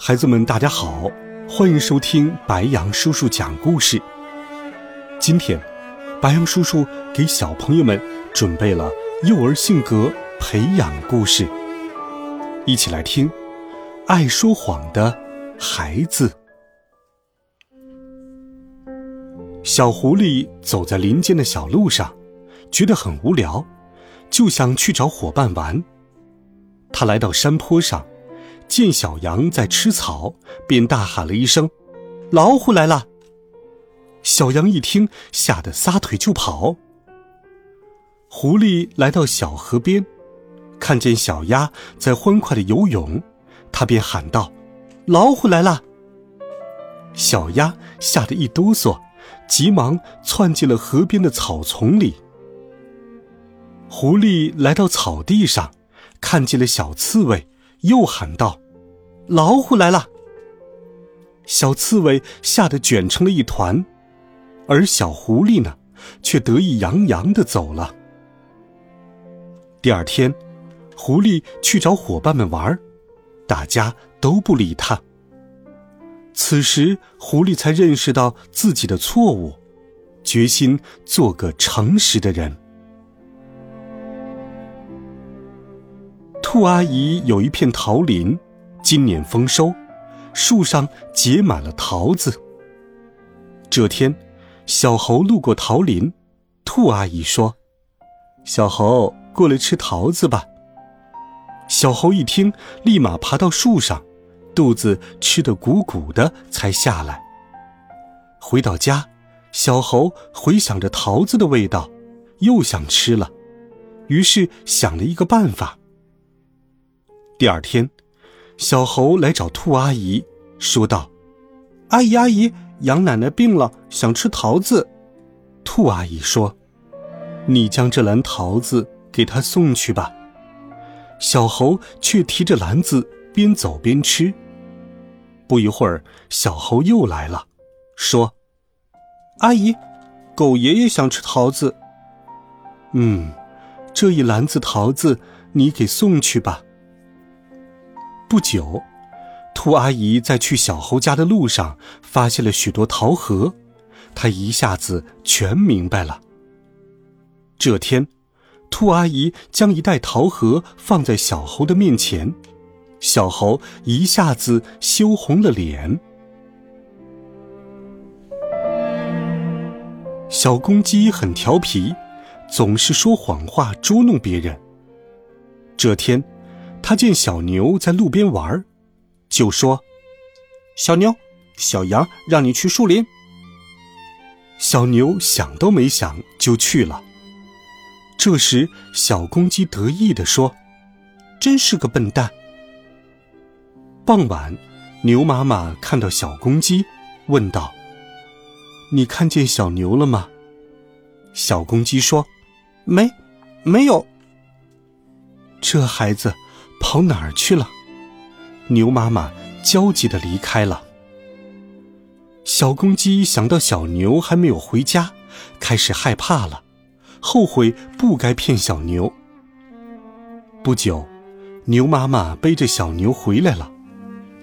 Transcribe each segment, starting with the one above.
孩子们，大家好，欢迎收听白羊叔叔讲故事。今天，白羊叔叔给小朋友们准备了幼儿性格培养故事，一起来听《爱说谎的孩子》。小狐狸走在林间的小路上，觉得很无聊，就想去找伙伴玩。他来到山坡上。见小羊在吃草，便大喊了一声：“老虎来了！”小羊一听，吓得撒腿就跑。狐狸来到小河边，看见小鸭在欢快的游泳，他便喊道：“老虎来了！”小鸭吓得一哆嗦，急忙窜进了河边的草丛里。狐狸来到草地上，看见了小刺猬。又喊道：“老虎来了！”小刺猬吓得卷成了一团，而小狐狸呢，却得意洋洋的走了。第二天，狐狸去找伙伴们玩，大家都不理他。此时，狐狸才认识到自己的错误，决心做个诚实的人。兔阿姨有一片桃林，今年丰收，树上结满了桃子。这天，小猴路过桃林，兔阿姨说：“小猴，过来吃桃子吧。”小猴一听，立马爬到树上，肚子吃得鼓鼓的，才下来。回到家，小猴回想着桃子的味道，又想吃了，于是想了一个办法。第二天，小猴来找兔阿姨，说道：“阿姨，阿姨，杨奶奶病了，想吃桃子。”兔阿姨说：“你将这篮桃子给她送去吧。”小猴却提着篮子边走边吃。不一会儿，小猴又来了，说：“阿姨，狗爷爷想吃桃子。”嗯，这一篮子桃子你给送去吧。不久，兔阿姨在去小猴家的路上发现了许多桃核，她一下子全明白了。这天，兔阿姨将一袋桃核放在小猴的面前，小猴一下子羞红了脸。小公鸡很调皮，总是说谎话捉弄别人。这天。他见小牛在路边玩，就说：“小牛，小羊让你去树林。”小牛想都没想就去了。这时，小公鸡得意地说：“真是个笨蛋。”傍晚，牛妈妈看到小公鸡，问道：“你看见小牛了吗？”小公鸡说：“没，没有。”这孩子。跑哪儿去了？牛妈妈焦急的离开了。小公鸡想到小牛还没有回家，开始害怕了，后悔不该骗小牛。不久，牛妈妈背着小牛回来了，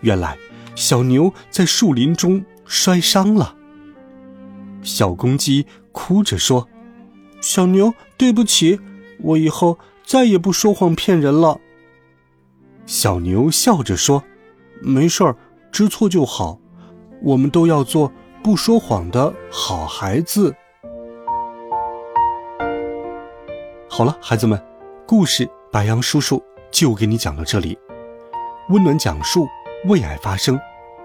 原来小牛在树林中摔伤了。小公鸡哭着说：“小牛，对不起，我以后再也不说谎骗人了。”小牛笑着说：“没事儿，知错就好。我们都要做不说谎的好孩子。”好了，孩子们，故事白羊叔叔就给你讲到这里。温暖讲述，为爱发声。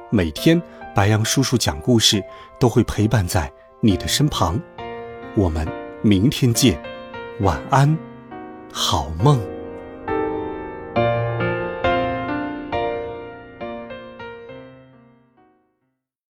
每天白羊叔叔讲故事都会陪伴在你的身旁。我们明天见，晚安，好梦。